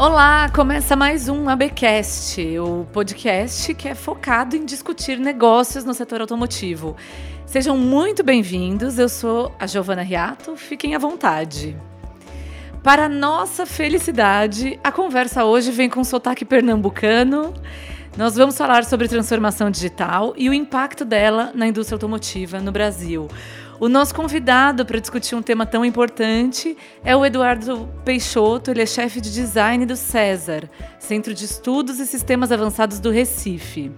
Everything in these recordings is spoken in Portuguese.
Olá, começa mais um ABcast, o podcast que é focado em discutir negócios no setor automotivo. Sejam muito bem-vindos, eu sou a Giovana Riato, fiquem à vontade. Para nossa felicidade, a conversa hoje vem com sotaque pernambucano. Nós vamos falar sobre transformação digital e o impacto dela na indústria automotiva no Brasil. O nosso convidado para discutir um tema tão importante é o Eduardo Peixoto, ele é chefe de design do César, Centro de Estudos e Sistemas Avançados do Recife.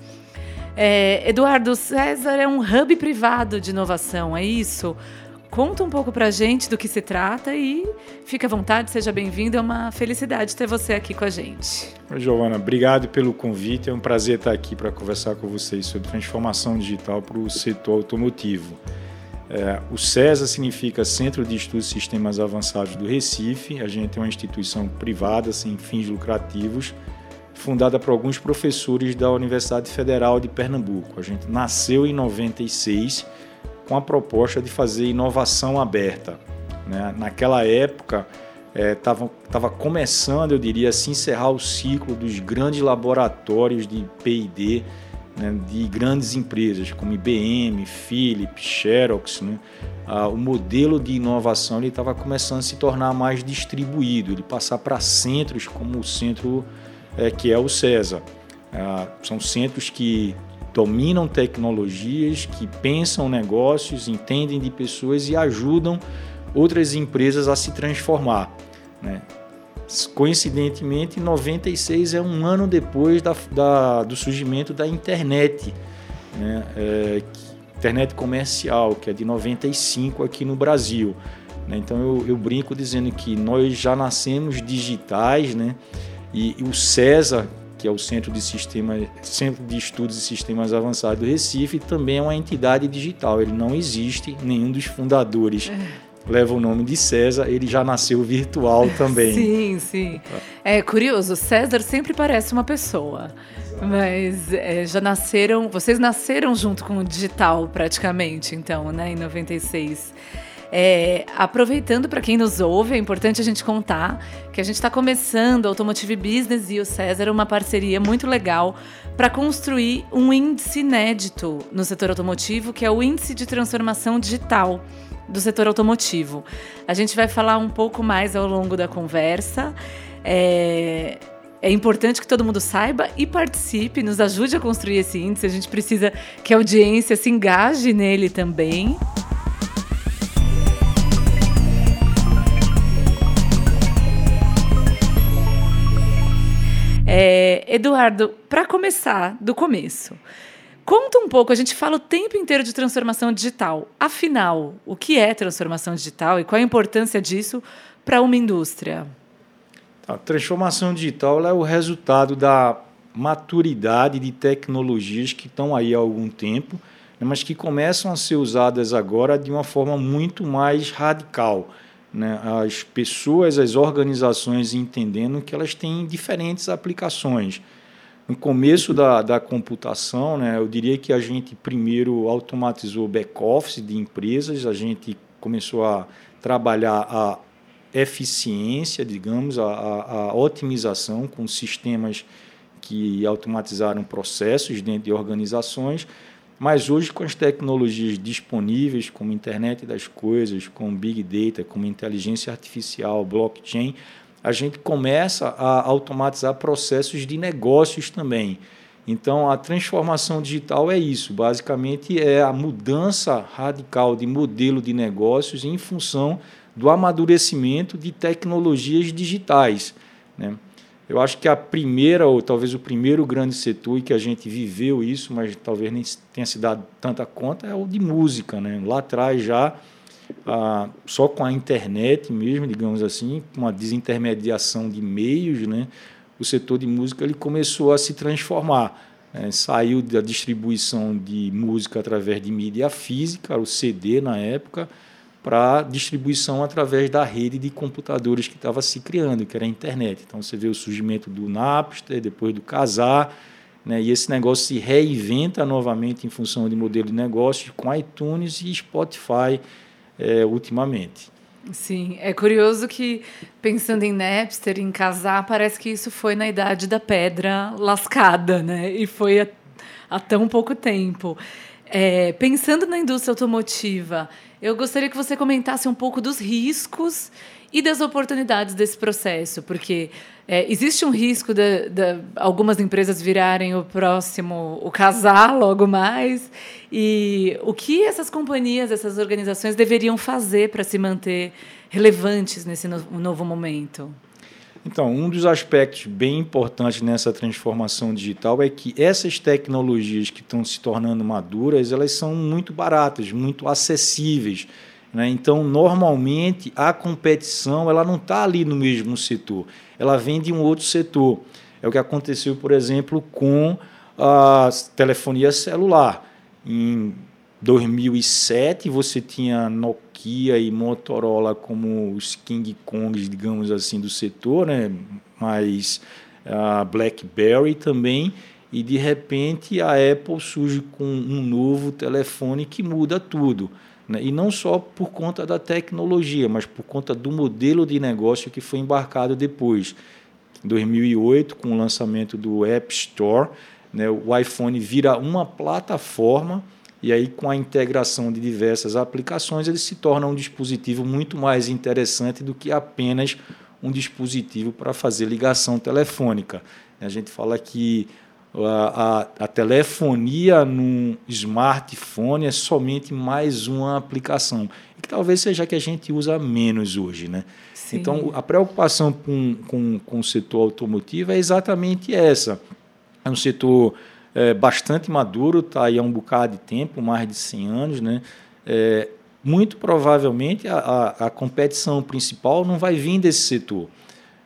É, Eduardo, César é um hub privado de inovação, é isso? Conta um pouco para a gente do que se trata e fique à vontade, seja bem-vindo. É uma felicidade ter você aqui com a gente. Oi, Giovana, obrigado pelo convite. É um prazer estar aqui para conversar com vocês sobre transformação digital para o setor automotivo. É, o CESA significa Centro de Estudos e Sistemas Avançados do Recife. A gente é uma instituição privada, sem fins lucrativos, fundada por alguns professores da Universidade Federal de Pernambuco. A gente nasceu em 96 com a proposta de fazer inovação aberta. Né? Naquela época, estava é, começando, eu diria, a se encerrar o ciclo dos grandes laboratórios de P&D né, de grandes empresas como IBM, Philips, Xerox, né, ah, o modelo de inovação estava começando a se tornar mais distribuído, ele passar para centros como o centro é, que é o CESA. Ah, são centros que dominam tecnologias, que pensam negócios, entendem de pessoas e ajudam outras empresas a se transformar. Né? Coincidentemente, 96 é um ano depois da, da do surgimento da internet, né? é, internet comercial, que é de 95 aqui no Brasil. Né? Então eu, eu, brinco dizendo que nós já nascemos digitais, né? e, e o CESA, que é o Centro de, Sistema, Centro de Estudos e Sistemas Avançados do Recife, também é uma entidade digital. Ele não existe, nenhum dos fundadores é leva o nome de César, ele já nasceu virtual também. sim, sim. É curioso, César sempre parece uma pessoa. Mas é, já nasceram, vocês nasceram junto com o digital praticamente, então, né, em 96. É, aproveitando para quem nos ouve, é importante a gente contar que a gente está começando a Automotive Business e o César uma parceria muito legal para construir um índice inédito no setor automotivo, que é o Índice de Transformação Digital do setor automotivo. A gente vai falar um pouco mais ao longo da conversa. É, é importante que todo mundo saiba e participe, nos ajude a construir esse índice. A gente precisa que a audiência se engaje nele também. É, Eduardo, para começar do começo, Conta um pouco, a gente fala o tempo inteiro de transformação digital. Afinal, o que é transformação digital e qual a importância disso para uma indústria? A transformação digital é o resultado da maturidade de tecnologias que estão aí há algum tempo, né, mas que começam a ser usadas agora de uma forma muito mais radical. Né? As pessoas, as organizações entendendo que elas têm diferentes aplicações no começo da, da computação, né, eu diria que a gente primeiro automatizou back-office de empresas, a gente começou a trabalhar a eficiência, digamos, a, a, otimização com sistemas que automatizaram processos dentro de organizações, mas hoje com as tecnologias disponíveis, como internet das coisas, como big data, como inteligência artificial, blockchain, a gente começa a automatizar processos de negócios também. Então, a transformação digital é isso, basicamente é a mudança radical de modelo de negócios em função do amadurecimento de tecnologias digitais. Né? Eu acho que a primeira, ou talvez o primeiro grande setor que a gente viveu isso, mas talvez nem tenha se dado tanta conta, é o de música. Né? Lá atrás já ah, só com a internet mesmo, digamos assim, com a desintermediação de meios, né, o setor de música ele começou a se transformar. É, saiu da distribuição de música através de mídia física, o CD na época, para distribuição através da rede de computadores que estava se criando, que era a internet. Então você vê o surgimento do Napster, depois do Casar, né, e esse negócio se reinventa novamente em função de modelo de negócio com iTunes e Spotify é, ultimamente. Sim, é curioso que pensando em Napster, em casar, parece que isso foi na idade da pedra lascada, né? E foi há, há tão pouco tempo. É, pensando na indústria automotiva, eu gostaria que você comentasse um pouco dos riscos e das oportunidades desse processo, porque é, existe um risco de, de, algumas empresas virarem o próximo, o casar logo mais, e o que essas companhias, essas organizações deveriam fazer para se manter relevantes nesse no, novo momento? Então, um dos aspectos bem importantes nessa transformação digital é que essas tecnologias que estão se tornando maduras, elas são muito baratas, muito acessíveis. Né? Então, normalmente, a competição ela não está ali no mesmo setor, ela vem de um outro setor. É o que aconteceu, por exemplo, com a telefonia celular. Em 2007, você tinha Nokia e Motorola como os King Kongs, digamos assim, do setor, né? mas a BlackBerry também, e de repente a Apple surge com um novo telefone que muda tudo. Né? E não só por conta da tecnologia, mas por conta do modelo de negócio que foi embarcado depois. Em 2008, com o lançamento do App Store, né, o iPhone vira uma plataforma e aí com a integração de diversas aplicações ele se torna um dispositivo muito mais interessante do que apenas um dispositivo para fazer ligação telefônica. A gente fala que a, a, a, telefonia num smartphone é somente mais uma aplicação, que talvez seja a que a gente usa menos hoje. Né? Então, a preocupação com, com, com o setor automotivo é exatamente essa. É um setor é, bastante maduro, está aí há um bocado de tempo, mais de 100 anos. Né? É, muito provavelmente a, a, a, competição principal não vai vir desse setor,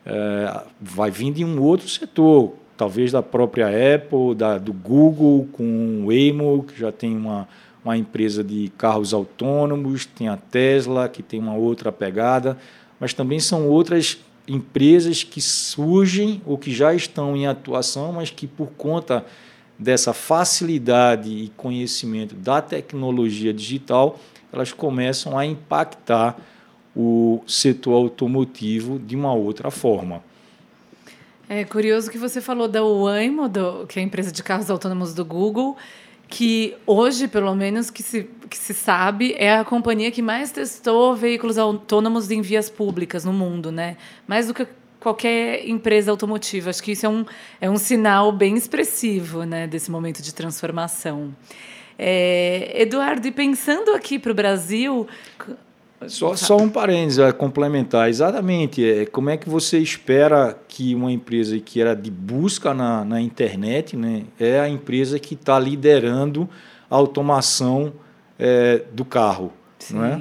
é, vai vir de um outro setor, talvez da própria Apple, da, do Google, com o Waymo, que já tem uma, uma empresa de carros autônomos, tem a Tesla, que tem uma outra pegada, mas também são outras empresas que surgem ou que já estão em atuação, mas que por conta dessa facilidade e conhecimento da tecnologia digital, elas começam a impactar o setor automotivo de uma outra forma. É curioso que você falou da Waymo, do, que é a empresa de carros autônomos do Google, que hoje, pelo menos, que se, que se sabe, é a companhia que mais testou veículos autônomos em vias públicas no mundo, né? Mais do que qualquer empresa automotiva. Acho que isso é um, é um sinal bem expressivo né, desse momento de transformação. É, Eduardo, e pensando aqui para o Brasil, só, só um parênteses a complementar. Exatamente. É, como é que você espera que uma empresa que era de busca na, na internet né, é a empresa que está liderando a automação é, do carro? Sim. Não é?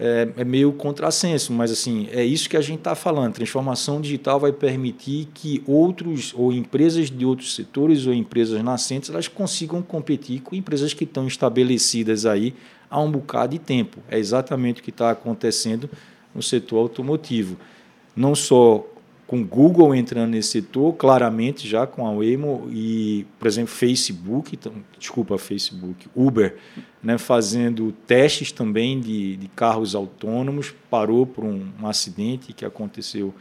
É, é meio contrassenso, mas assim é isso que a gente está falando. Transformação digital vai permitir que outros ou empresas de outros setores ou empresas nascentes elas consigam competir com empresas que estão estabelecidas aí há um bocado de tempo. É exatamente o que está acontecendo no setor automotivo. Não só com Google entrando nesse setor, claramente já com a Waymo e, por exemplo, Facebook, então, desculpa, Facebook, Uber, né, fazendo testes também de, de carros autônomos, parou por um, um acidente que aconteceu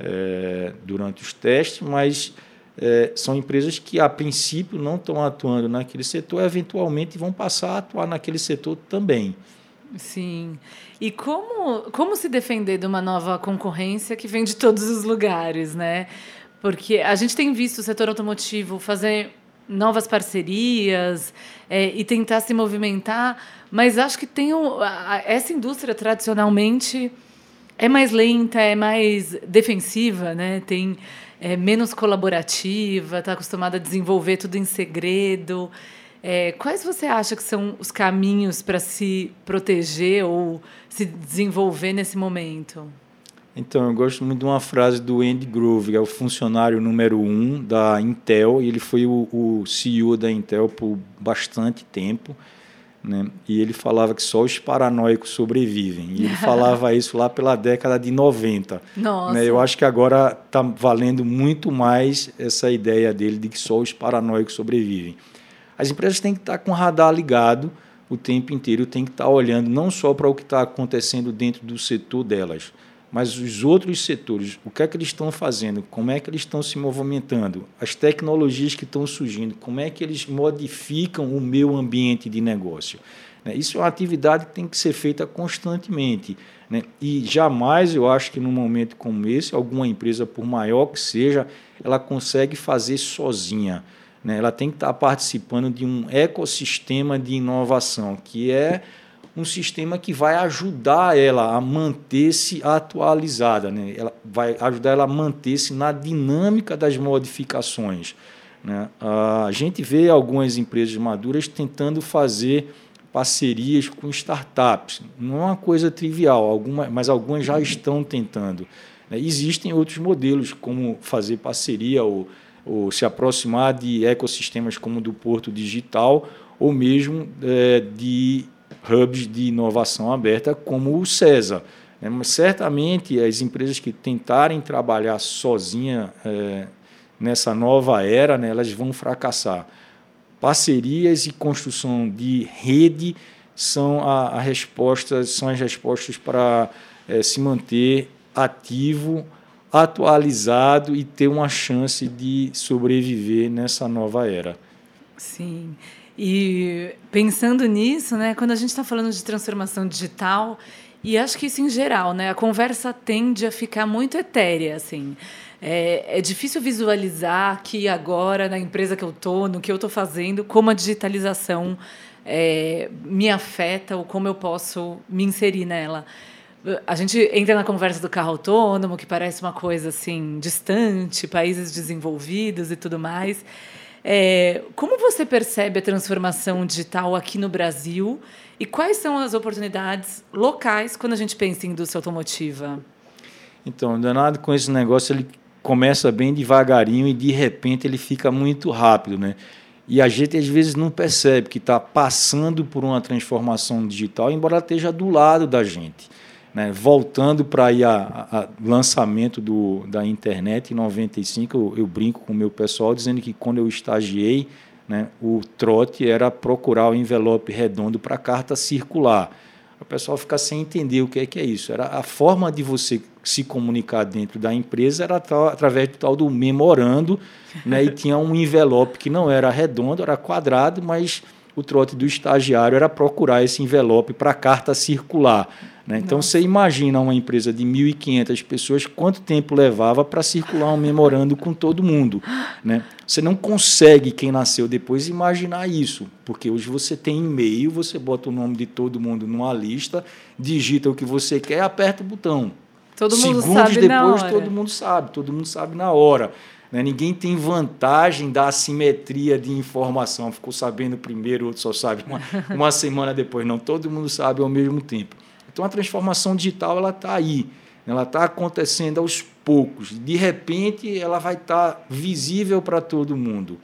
é, durante os testes, mas é, são empresas que, a princípio, não estão atuando naquele setor, eventualmente vão passar a atuar naquele setor também. Sim. E como, como se defender de uma nova concorrência que vem de todos os lugares, né? Porque a gente tem visto o setor automotivo fazer novas parcerias é, e tentar se movimentar, mas acho que tem um, a, essa indústria tradicionalmente é mais lenta, é mais defensiva, né? Tem é menos colaborativa, está acostumada a desenvolver tudo em segredo. É, quais você acha que são os caminhos para se proteger ou se desenvolver nesse momento? Então, eu gosto muito de uma frase do Andy Grove, que é o funcionário número um da Intel, e ele foi o, o CEO da Intel por bastante tempo. Né? E ele falava que só os paranoicos sobrevivem. E ele falava isso lá pela década de 90. Nossa. Né? Eu acho que agora está valendo muito mais essa ideia dele de que só os paranoicos sobrevivem. As empresas têm que estar com o radar ligado, o tempo inteiro tem que estar olhando não só para o que está acontecendo dentro do setor delas, mas os outros setores, o que é que eles estão fazendo, como é que eles estão se movimentando, as tecnologias que estão surgindo, como é que eles modificam o meu ambiente de negócio. Né? Isso é uma atividade que tem que ser feita constantemente. Né? E jamais, eu acho que num momento como esse, alguma empresa, por maior que seja, ela consegue fazer sozinha. Né? Ela tem que estar participando de um ecossistema de inovação, que é um sistema que vai ajudar ela a manter-se atualizada, né? ela vai ajudar ela a manter-se na dinâmica das modificações. Né? A gente vê algumas empresas maduras tentando fazer parcerias com startups. Não é uma coisa trivial, alguma, mas algumas já estão tentando. Né? Existem outros modelos, como fazer parceria ou ou se aproximar de ecossistemas como o do Porto Digital ou mesmo é, de hubs de inovação aberta como o CESA. É, certamente as empresas que tentarem trabalhar sozinha é, nessa nova era, né, elas vão fracassar. Parcerias e construção de rede são a, a resposta, são as respostas para é, se manter ativo atualizado e ter uma chance de sobreviver nessa nova era. Sim. E pensando nisso, né, quando a gente está falando de transformação digital, e acho que isso em geral, né, a conversa tende a ficar muito etérea, assim. É, é difícil visualizar que agora, na empresa que eu estou, no que eu estou fazendo, como a digitalização é, me afeta ou como eu posso me inserir nela a gente entra na conversa do carro autônomo, que parece uma coisa assim distante, países desenvolvidos e tudo mais. É, como você percebe a transformação digital aqui no Brasil e quais são as oportunidades locais quando a gente pensa em indústria automotiva? Então, danado com esse negócio, ele começa bem devagarinho e de repente ele fica muito rápido, né? E a gente às vezes não percebe que está passando por uma transformação digital, embora esteja do lado da gente. Né? Voltando para o lançamento do, da internet em 95, eu, eu brinco com o meu pessoal dizendo que quando eu estagiei, né, o trote era procurar o envelope redondo para a carta circular. O pessoal fica sem entender o que é que é isso. Era a forma de você se comunicar dentro da empresa era através do tal do memorando, né, e tinha um envelope que não era redondo, era quadrado, mas o trote do estagiário era procurar esse envelope para a carta circular. Né? Então, você imagina uma empresa de 1.500 pessoas, quanto tempo levava para circular um memorando com todo mundo. Né? Você não consegue, quem nasceu depois, imaginar isso, porque hoje você tem e-mail, você bota o nome de todo mundo numa lista, digita o que você quer e aperta o botão. Todo mundo Segundos sabe depois, todo mundo sabe, todo mundo sabe na hora. Né? Ninguém tem vantagem da assimetria de informação. Ficou sabendo primeiro, outro só sabe uma, uma semana depois. Não, todo mundo sabe ao mesmo tempo. Então a transformação digital ela está aí, ela está acontecendo aos poucos. De repente ela vai estar tá visível para todo mundo.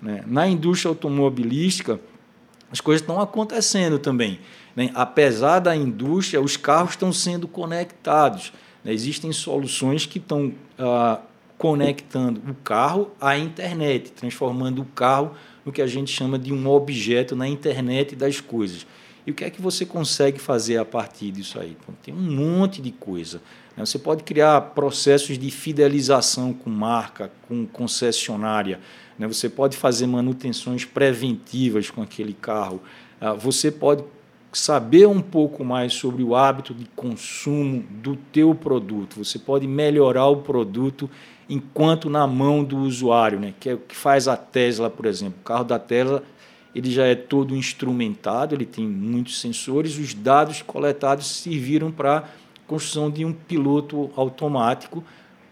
Né? Na indústria automobilística as coisas estão acontecendo também. Né? Apesar da indústria, os carros estão sendo conectados. Né? Existem soluções que estão ah, conectando o carro à internet, transformando o carro no que a gente chama de um objeto na internet das coisas. E o que é que você consegue fazer a partir disso aí? Tem um monte de coisa. Né? Você pode criar processos de fidelização com marca, com concessionária. Né? Você pode fazer manutenções preventivas com aquele carro. Ah, você pode saber um pouco mais sobre o hábito de consumo do teu produto. Você pode melhorar o produto enquanto na mão do usuário, né? que é o que faz a Tesla, por exemplo. O carro da Tesla ele já é todo instrumentado, ele tem muitos sensores, os dados coletados serviram para a construção de um piloto automático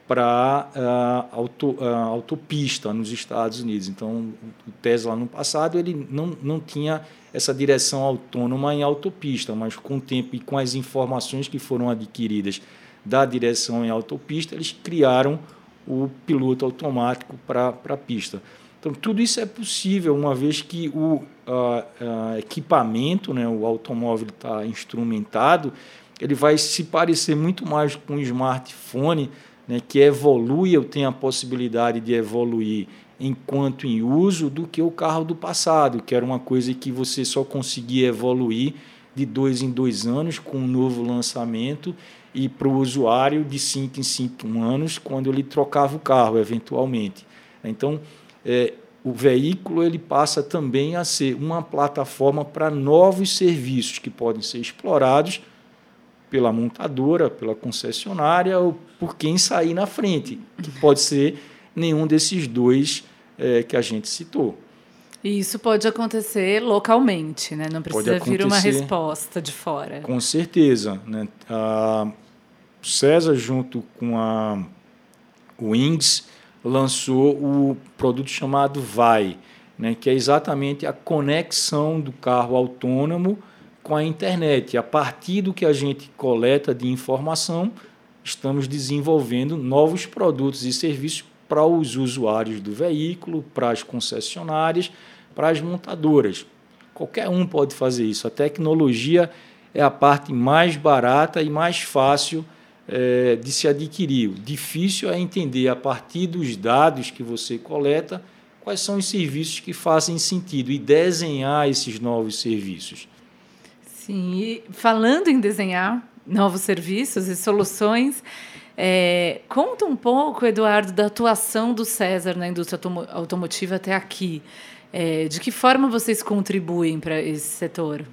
para uh, auto, uh, autopista nos Estados Unidos. Então, o Tesla no passado ele não, não tinha essa direção autônoma em autopista, mas com o tempo e com as informações que foram adquiridas da direção em autopista, eles criaram o piloto automático para a pista. Então, tudo isso é possível, uma vez que o equipamento, né, o automóvel está instrumentado, ele vai se parecer muito mais com um smartphone né, que evolui, eu tenho a possibilidade de evoluir enquanto em uso, do que o carro do passado, que era uma coisa que você só conseguia evoluir de dois em dois anos com um novo lançamento e para o usuário de cinco em cinco anos quando ele trocava o carro eventualmente. Então, é, o veículo ele passa também a ser uma plataforma para novos serviços que podem ser explorados pela montadora, pela concessionária ou por quem sair na frente, que pode ser nenhum desses dois é, que a gente citou. E isso pode acontecer localmente, né? Não precisa vir uma resposta de fora. Com certeza. Né? A César, junto com a Wings, lançou o produto chamado Vai, né? que é exatamente a conexão do carro autônomo com a internet. A partir do que a gente coleta de informação, estamos desenvolvendo novos produtos e serviços para os usuários do veículo, para as concessionárias, para as montadoras. Qualquer um pode fazer isso. A tecnologia é a parte mais barata e mais fácil é, de se adquirir. O difícil é entender, a partir dos dados que você coleta, quais são os serviços que fazem sentido e desenhar esses novos serviços. Sim, e falando em desenhar novos serviços e soluções, é, conta um pouco, Eduardo, da atuação do César na indústria automotiva até aqui. É, de que forma vocês contribuem para esse setor?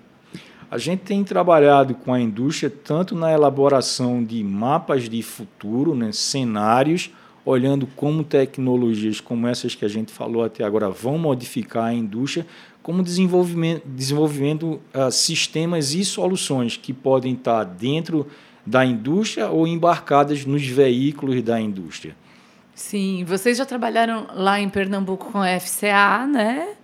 A gente tem trabalhado com a indústria tanto na elaboração de mapas de futuro, né, cenários, olhando como tecnologias como essas que a gente falou até agora vão modificar a indústria, como desenvolvimento, desenvolvendo uh, sistemas e soluções que podem estar dentro da indústria ou embarcadas nos veículos da indústria. Sim, vocês já trabalharam lá em Pernambuco com a FCA, né?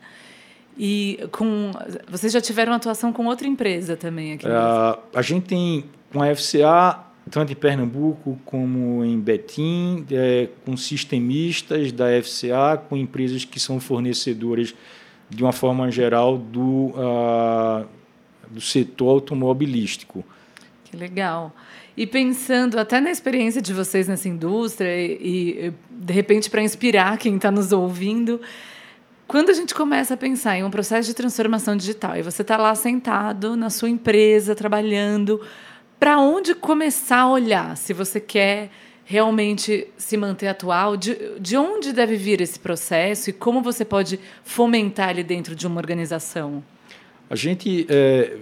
E com vocês já tiveram atuação com outra empresa também aqui? Uh, a gente tem com a FCA tanto em Pernambuco como em Betim, é, com sistemistas da FCA, com empresas que são fornecedoras de uma forma geral do, uh, do setor automobilístico. Que legal. E pensando até na experiência de vocês nessa indústria e, e de repente para inspirar quem está nos ouvindo, quando a gente começa a pensar em um processo de transformação digital e você está lá sentado na sua empresa trabalhando, para onde começar a olhar? Se você quer realmente se manter atual, de, de onde deve vir esse processo e como você pode fomentar ele dentro de uma organização? A gente é,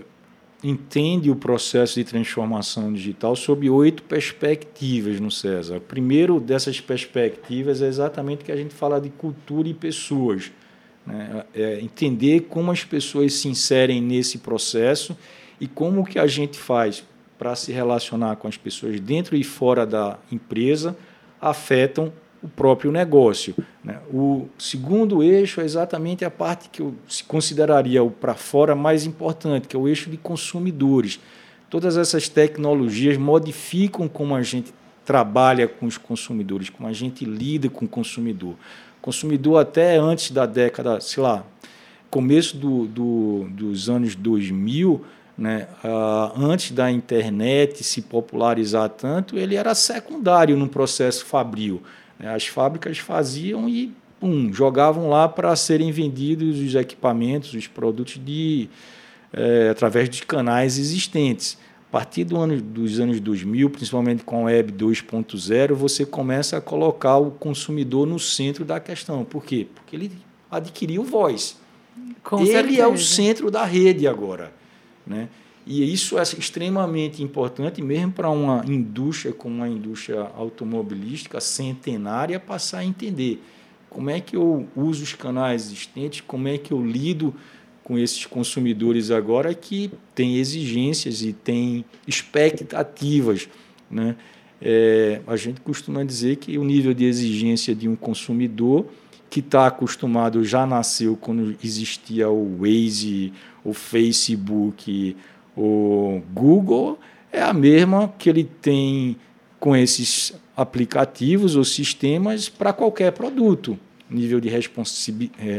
entende o processo de transformação digital sob oito perspectivas no César. O primeiro dessas perspectivas é exatamente que a gente fala de cultura e pessoas. Né? É entender como as pessoas se inserem nesse processo e como que a gente faz para se relacionar com as pessoas dentro e fora da empresa afetam o próprio negócio. Né? O segundo eixo é exatamente a parte que eu consideraria o para fora mais importante, que é o eixo de consumidores. Todas essas tecnologias modificam como a gente trabalha com os consumidores, como a gente lida com o consumidor consumidor até antes da década, sei lá, começo do, do, dos anos 2000, né, uh, antes da internet se popularizar tanto, ele era secundário no processo fabril. Né? As fábricas faziam e pum, jogavam lá para serem vendidos os equipamentos, os produtos de, é, através de canais existentes partir do ano, dos anos 2000, principalmente com a Web 2.0, você começa a colocar o consumidor no centro da questão. Por quê? Porque ele adquiriu voz. Com ele certeza. é o centro da rede agora. Né? E isso é extremamente importante, mesmo para uma indústria como a indústria automobilística centenária, passar a entender como é que eu uso os canais existentes, como é que eu lido com esses consumidores agora que têm exigências e têm expectativas. Né? É, a gente costuma dizer que o nível de exigência de um consumidor que está acostumado, já nasceu quando existia o Waze, o Facebook, o Google, é a mesma que ele tem com esses aplicativos ou sistemas para qualquer produto. Nível de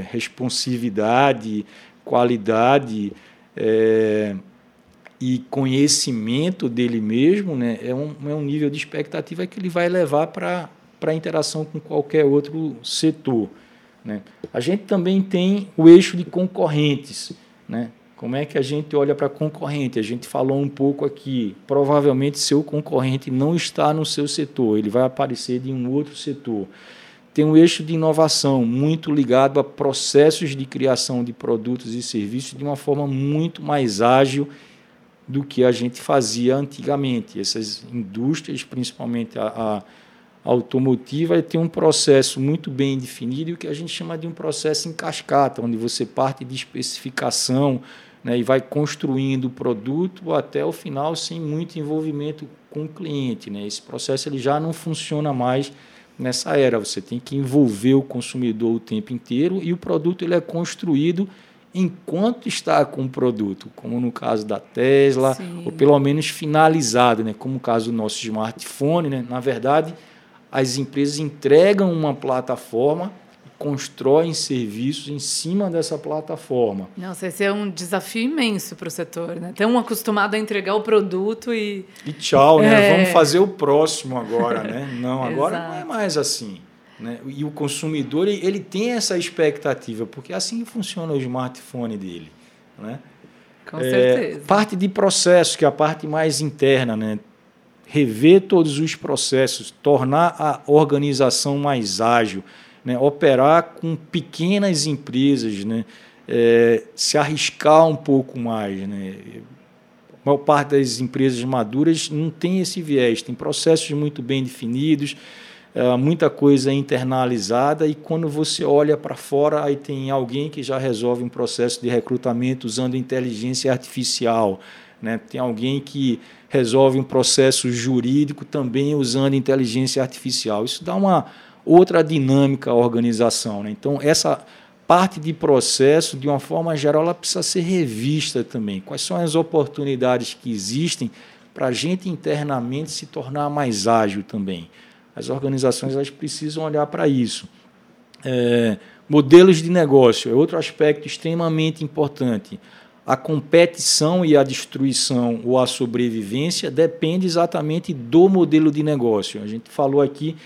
responsividade, qualidade é, e conhecimento dele mesmo, né, é, um, é um nível de expectativa que ele vai levar para a interação com qualquer outro setor. Né? A gente também tem o eixo de concorrentes. Né? Como é que a gente olha para concorrente? A gente falou um pouco aqui. Provavelmente seu concorrente não está no seu setor, ele vai aparecer de um outro setor. Tem um eixo de inovação muito ligado a processos de criação de produtos e serviços de uma forma muito mais ágil do que a gente fazia antigamente. Essas indústrias, principalmente a, a automotiva, tem um processo muito bem definido o que a gente chama de um processo em cascata, onde você parte de especificação né, e vai construindo o produto até o final sem muito envolvimento com o cliente. Né? Esse processo ele já não funciona mais nessa era. Você tem que envolver o consumidor o tempo inteiro e o produto ele é construído enquanto está com o produto, como no caso da Tesla, Sim. ou pelo menos finalizado, né? como no caso do nosso smartphone. Né? Na verdade, as empresas entregam uma plataforma constroem serviços em cima dessa plataforma. Nossa, esse é um desafio imenso para o setor, né? Tão acostumado a entregar o produto e. E tchau, né? É... Vamos fazer o próximo agora, né? Não, agora não é mais assim. Né? E o consumidor ele tem essa expectativa, porque é assim que funciona o smartphone dele. Né? Com é, certeza. Parte de processo, que é a parte mais interna, né? rever todos os processos, tornar a organização mais ágil, né? operar com pequenas empresas, né? É, se arriscar um pouco mais. Né? A maior parte das empresas maduras não tem esse viés, tem processos muito bem definidos, é, muita coisa internalizada e quando você olha para fora, aí tem alguém que já resolve um processo de recrutamento usando inteligência artificial, né? tem alguém que resolve um processo jurídico também usando inteligência artificial. Isso dá uma outra dinâmica à organização. Né? Então, essa parte de processo, de uma forma geral, ela precisa ser revista também. Quais são as oportunidades que existem para a gente internamente se tornar mais ágil também? As organizações elas precisam olhar para isso. É, modelos de negócio é outro aspecto extremamente importante. A competição e a destruição ou a sobrevivência depende exatamente do modelo de negócio. A gente falou aqui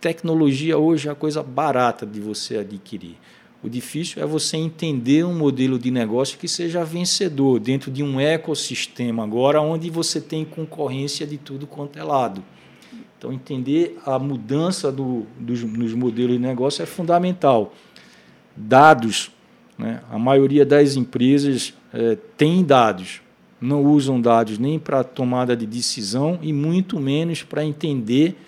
tecnologia hoje é a coisa barata de você adquirir. O difícil é você entender um modelo de negócio que seja vencedor dentro de um ecossistema agora onde você tem concorrência de tudo quanto é lado. Então, entender a mudança do, dos, nos modelos de negócio é fundamental. Dados, né? a maioria das empresas é, tem dados, não usam dados nem para tomada de decisão e muito menos para entender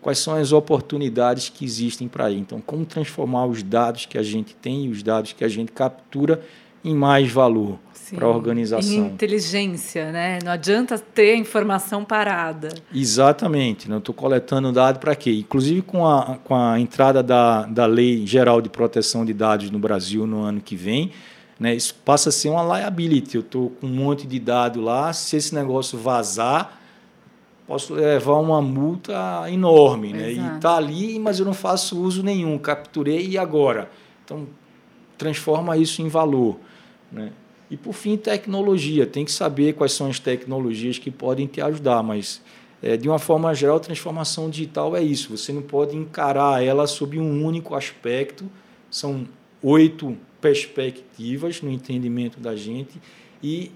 quais são as oportunidades que existem para aí. Então, como transformar os dados que a gente tem e os dados que a gente captura em mais valor para a organização. Em inteligência, né? Não adianta ter informação parada. Exatamente. Não estou coletando dado para quê? Inclusive com a, com a entrada da, da Lei Geral de Proteção de Dados no Brasil no ano que vem, né, isso passa a ser uma liability. Eu estou com um monte de dado lá, se esse negócio vazar, posso levar uma multa enorme. Né? E está ali, mas eu não faço uso nenhum, capturei e agora? Então, transforma isso em valor. Né? E, por fim, tecnologia. Tem que saber quais são as tecnologias que podem te ajudar, mas, é, de uma forma geral, transformação digital é isso. Você não pode encarar ela sob um único aspecto. São oito perspectivas no entendimento da gente e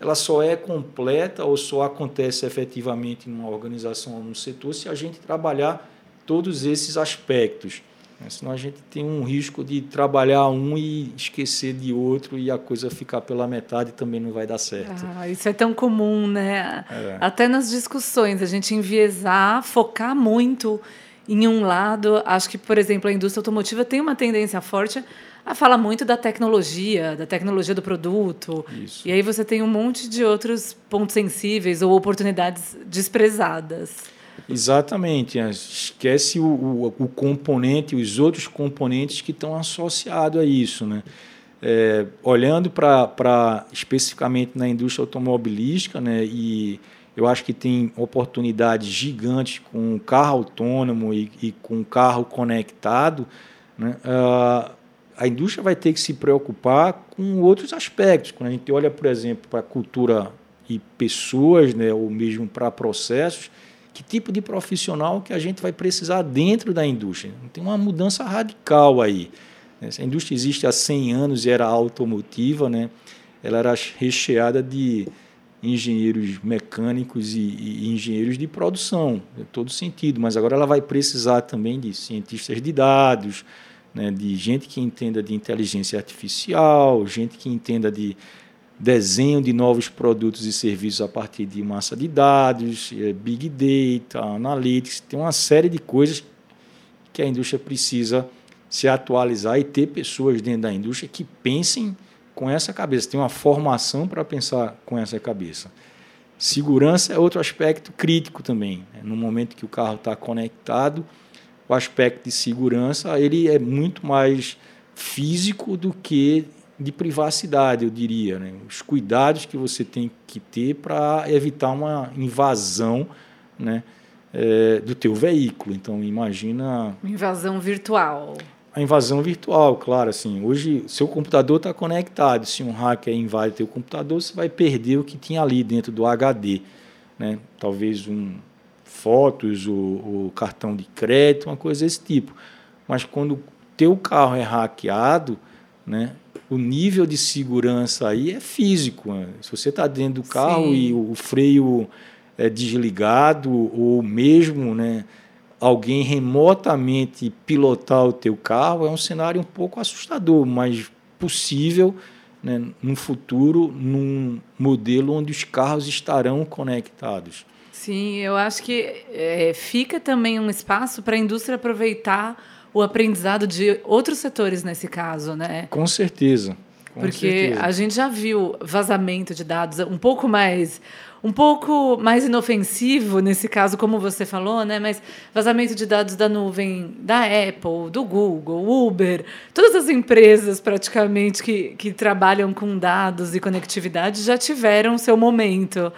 ela só é completa ou só acontece efetivamente numa organização ou num setor se a gente trabalhar todos esses aspectos. Né? Senão a gente tem um risco de trabalhar um e esquecer de outro e a coisa ficar pela metade também não vai dar certo. Ah, isso é tão comum, né? É. Até nas discussões, a gente enviesar, focar muito em um lado. Acho que, por exemplo, a indústria automotiva tem uma tendência forte a falar muito da tecnologia, da tecnologia do produto. Isso. E aí você tem um monte de outros pontos sensíveis ou oportunidades desprezadas. Exatamente. Esquece o, o, o componente, os outros componentes que estão associados a isso. Né? É, olhando para especificamente na indústria automobilística, né, e eu acho que tem oportunidades gigantes com carro autônomo e, e com carro conectado. Né, uh, a indústria vai ter que se preocupar com outros aspectos. Quando a gente olha, por exemplo, para a cultura e pessoas, né, ou mesmo para processos, que tipo de profissional que a gente vai precisar dentro da indústria. Tem uma mudança radical aí. Essa indústria existe há 100 anos e era automotiva, né? ela era recheada de engenheiros mecânicos e, e, engenheiros de produção, em todo sentido, mas agora ela vai precisar também de cientistas de dados, né, de gente que entenda de inteligência artificial, gente que entenda de desenho de novos produtos e serviços a partir de massa de dados, é, big data, analytics, tem uma série de coisas que a indústria precisa se atualizar e ter pessoas dentro da indústria que pensem com essa cabeça, tem uma formação para pensar com essa cabeça. Segurança é outro aspecto crítico também. Né? No momento que o carro está conectado, o aspecto de segurança ele é muito mais físico do que de privacidade, eu diria. Né? Os cuidados que você tem que ter para evitar uma invasão né, é, do teu veículo. Então, imagina... Invasão virtual a invasão virtual, claro, assim, hoje seu computador está conectado, se um hacker invade teu computador, você vai perder o que tinha ali dentro do HD, né? Talvez um fotos, o, o cartão de crédito, uma coisa desse tipo. Mas quando teu carro é hackeado, né? O nível de segurança aí é físico. Né? Se você está dentro do carro Sim. e o freio é desligado ou mesmo, né? alguém remotamente pilotar o teu carro é um cenário um pouco assustador, mas possível né, no futuro, num modelo onde os carros estarão conectados. Sim, eu acho que é, fica também um espaço para a indústria aproveitar o aprendizado de outros setores nesse caso, né? Com certeza. Com Porque certeza. a gente já viu vazamento de dados um pouco mais um pouco mais inofensivo nesse caso, como você falou, né? Mas vazamento de dados da nuvem da Apple, do Google, Uber, todas as empresas praticamente que, que trabalham com dados e conectividade já tiveram seu momento.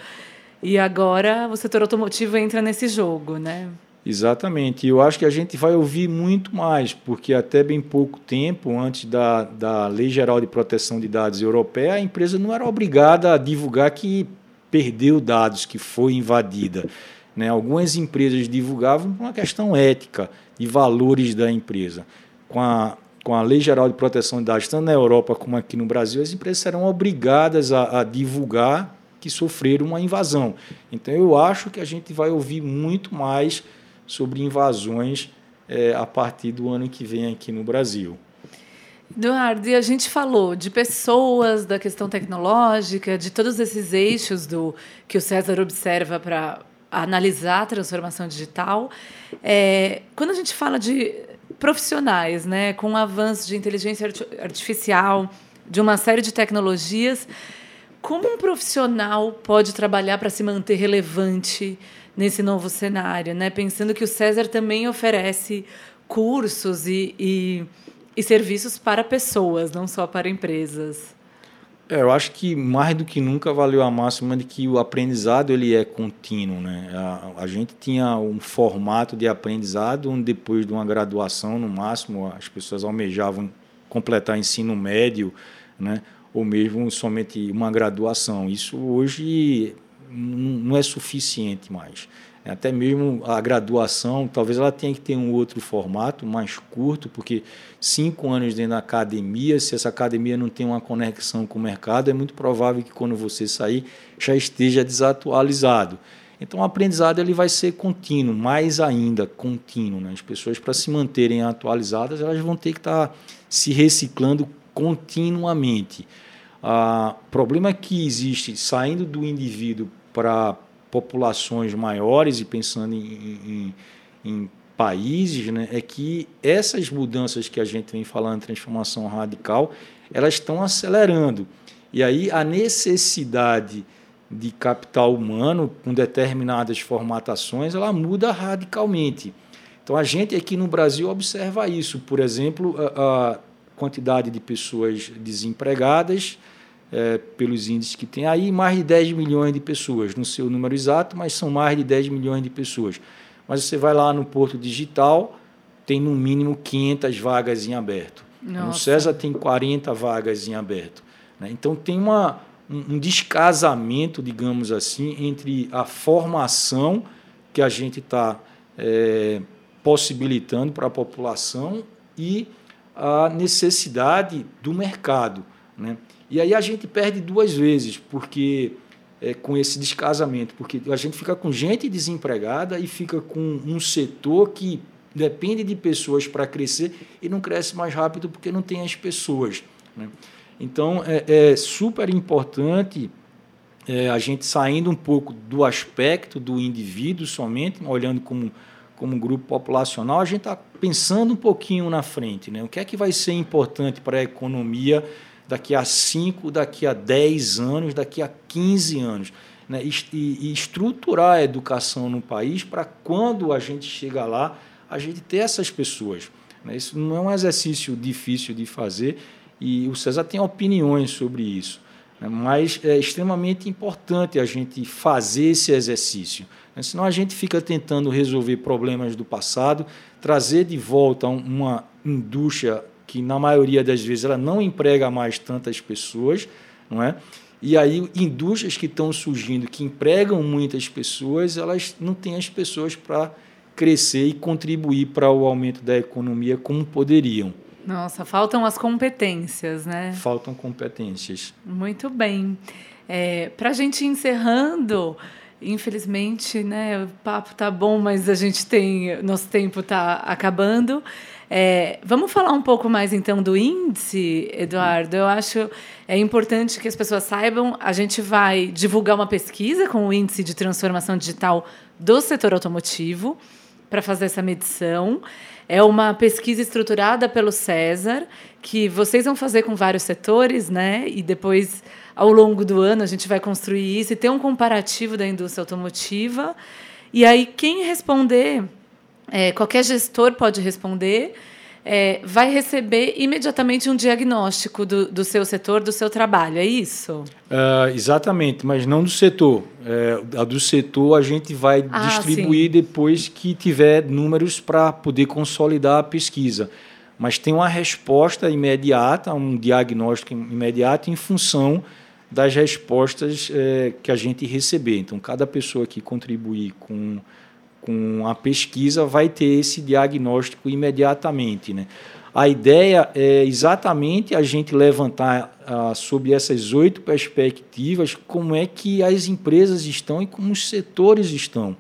E agora o setor automotivo entra nesse jogo, né? Exatamente. Eu acho que a gente vai ouvir muito mais, porque até bem pouco tempo, antes da, da Lei Geral de Proteção de Dados Europeia, a empresa não era obrigada a divulgar que perdeu dados, que foi invadida. Né? Algumas empresas divulgavam por uma questão ética e valores da empresa. Com a, com a Lei Geral de Proteção de Dados, tanto na Europa como aqui no Brasil, as empresas serão obrigadas a, a divulgar que sofreram uma invasão. Então, eu acho que a gente vai ouvir muito mais sobre invasões é, a partir do ano que vem aqui no Brasil. Eduardo, e a gente falou de pessoas, da questão tecnológica, de todos esses eixos do que o César observa para analisar a transformação digital. É, quando a gente fala de profissionais, né, com o avanço de inteligência artificial, de uma série de tecnologias, como um profissional pode trabalhar para se manter relevante nesse novo cenário, né? Pensando que o César também oferece cursos e, e e serviços para pessoas, não só para empresas. É, eu acho que mais do que nunca valeu a máxima de que o aprendizado ele é contínuo. Né? A, a gente tinha um formato de aprendizado onde depois de uma graduação, no máximo, as pessoas almejavam completar ensino médio, né? Ou mesmo somente uma graduação. Isso hoje não é suficiente mais. Até mesmo a graduação, talvez ela tenha que ter um outro formato mais curto, porque cinco anos dentro da academia, se essa academia não tem uma conexão com o mercado, é muito provável que quando você sair já esteja desatualizado. Então, o aprendizado ele vai ser contínuo, mais ainda contínuo. Né? As pessoas, para se manterem atualizadas, elas vão ter que estar tá se reciclando continuamente. O ah, problema que existe saindo do indivíduo para populações maiores e pensando em, em, em países, né, é que essas mudanças que a gente vem falando, transformação radical, elas estão acelerando. E aí a necessidade de capital humano com determinadas formatações, ela muda radicalmente. Então a gente aqui no Brasil observa isso, por exemplo, a, a quantidade de pessoas desempregadas, é, pelos índices que tem aí, mais de 10 milhões de pessoas, não sei o número exato, mas são mais de 10 milhões de pessoas. Mas você vai lá no Porto Digital, tem no mínimo 500 vagas em aberto. Nossa. No César tem 40 vagas em aberto. Né? Então tem uma, um, um descasamento, digamos assim, entre a formação que a gente está é, possibilitando para a população e a necessidade do mercado. Né? E aí a gente perde duas vezes, porque é, com esse descasamento, porque a gente fica com gente desempregada e fica com um setor que depende de pessoas para crescer e não cresce mais rápido porque não tem as pessoas. Né? Então, é, é super importante é, a gente saindo um pouco do aspecto do indivíduo somente, olhando como, como grupo populacional, a gente está pensando um pouquinho na frente. Né? O que é que vai ser importante para a economia daqui a 5, daqui a 10 anos, daqui a 15 anos? Né? E, e estruturar a educação no país para quando a gente chegar lá, a gente ter essas pessoas. Né? Isso não é um exercício difícil de fazer e o César tem opiniões sobre isso. Né? Mas é extremamente importante a gente fazer esse exercício. Senão a gente fica tentando resolver problemas do passado, trazer de volta uma indústria que, na maioria das vezes, ela não emprega mais tantas pessoas, não é? E aí, indústrias que estão surgindo, que empregam muitas pessoas, elas não têm as pessoas para crescer e contribuir para o aumento da economia como poderiam. Nossa, faltam as competências, né? Faltam competências. Muito bem. É, Para a gente ir encerrando, infelizmente, né, o papo tá bom, mas a gente tem. Nosso tempo está acabando. É, vamos falar um pouco mais então do índice, Eduardo. Eu acho é importante que as pessoas saibam. A gente vai divulgar uma pesquisa com o índice de transformação digital do setor automotivo para fazer essa medição. É uma pesquisa estruturada pelo César, que vocês vão fazer com vários setores, né? E depois, ao longo do ano, a gente vai construir isso e ter um comparativo da indústria automotiva. E aí, quem responder, é, qualquer gestor pode responder é, vai receber imediatamente um diagnóstico do, do, seu setor, do seu trabalho, é isso? Uh, exatamente, mas não do setor. É, a do setor a gente vai ah, distribuir sim. depois que tiver números para poder consolidar a pesquisa. Mas tem uma resposta imediata, um diagnóstico imediato em função das respostas é, que a gente receber. Então, cada pessoa que contribuir com com a pesquisa vai ter esse diagnóstico imediatamente. Né? A ideia é exatamente a gente levantar ah, sobre essas oito perspectivas como é que as empresas estão e como os setores estão.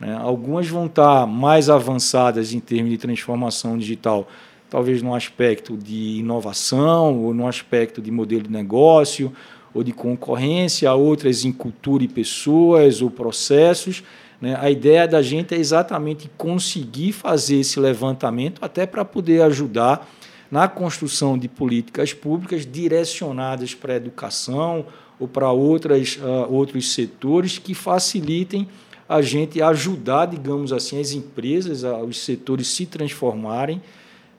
Né? Algumas vão estar mais avançadas em termos de transformação digital, talvez no aspecto de inovação ou no aspecto de modelo de negócio ou de concorrência, outras em cultura e pessoas ou processos né? A ideia da gente é exatamente conseguir fazer esse levantamento até para poder ajudar na construção de políticas públicas direcionadas para a educação ou para outras, uh, outros setores que facilitem a gente ajudar, digamos assim, as empresas, uh, os setores se transformarem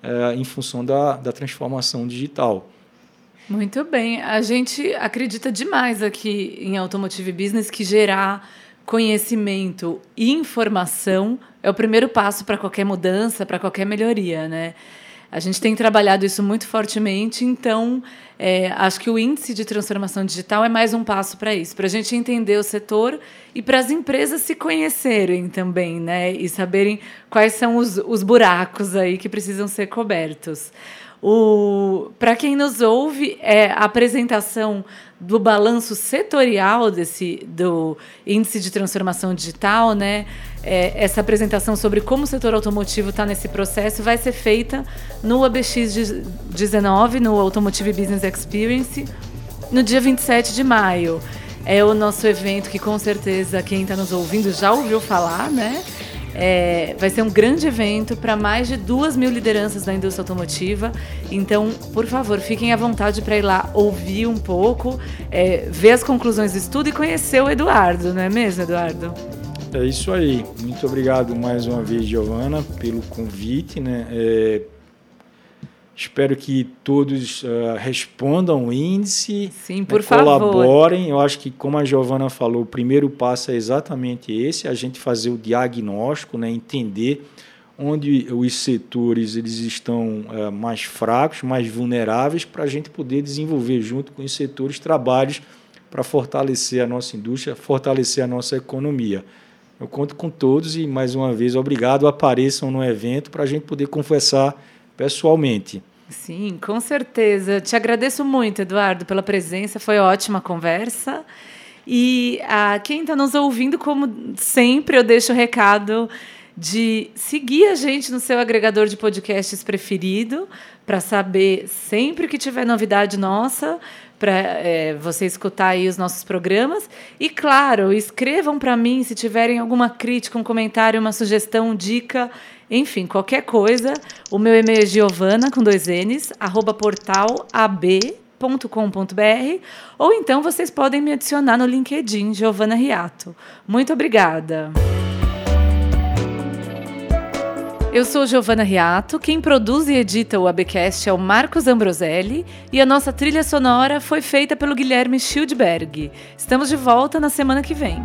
uh, em função da, da transformação digital. Muito bem. A gente acredita demais aqui em Automotive Business que gerar conhecimento e informação é o primeiro passo para qualquer mudança, para qualquer melhoria, né? A gente tem trabalhado isso muito fortemente, então é, acho que o índice de transformação digital é mais um passo para isso, para a gente entender o setor e para as empresas se conhecerem também, né? E saberem quais são os, os buracos aí que precisam ser cobertos. Para quem nos ouve, é a apresentação do balanço setorial desse do índice de transformação digital, né? É, essa apresentação sobre como o setor automotivo está nesse processo vai ser feita no ABX 19, no Automotive Business Experience, no dia 27 de maio. É o nosso evento que com certeza quem está nos ouvindo já ouviu falar, né? É, vai ser um grande evento para mais de duas mil lideranças da indústria automotiva. Então, por favor, fiquem à vontade para ir lá ouvir um pouco, é, ver as conclusões do estudo e conhecer o Eduardo, não é mesmo, Eduardo? É isso aí. Muito obrigado mais uma vez, Giovana, pelo convite. Né? É, Espero que todos uh, respondam o índice, Sim, né, por colaborem. Eu acho que, como a Giovana falou, o primeiro passo é exatamente esse: a gente fazer o diagnóstico, né, entender onde os setores eles estão uh, mais fracos, mais vulneráveis, para a gente poder desenvolver junto com os setores trabalhos para fortalecer a nossa indústria, fortalecer a nossa economia. Eu conto com todos e, mais uma vez, obrigado. Apareçam no evento para a gente poder conversar pessoalmente. Sim, com certeza. Te agradeço muito, Eduardo, pela presença. Foi ótima conversa. E a quem está nos ouvindo, como sempre, eu deixo o recado de seguir a gente no seu agregador de podcasts preferido para saber sempre que tiver novidade nossa para é, você escutar aí os nossos programas e claro escrevam para mim se tiverem alguma crítica um comentário uma sugestão dica enfim qualquer coisa o meu e-mail é giovana com dois n's arroba portal ab com.br ou então vocês podem me adicionar no LinkedIn Giovana Riato. Muito obrigada. Eu sou Giovana Riato, quem produz e edita o ABcast é o Marcos Ambroselli e a nossa trilha sonora foi feita pelo Guilherme Schildberg. Estamos de volta na semana que vem.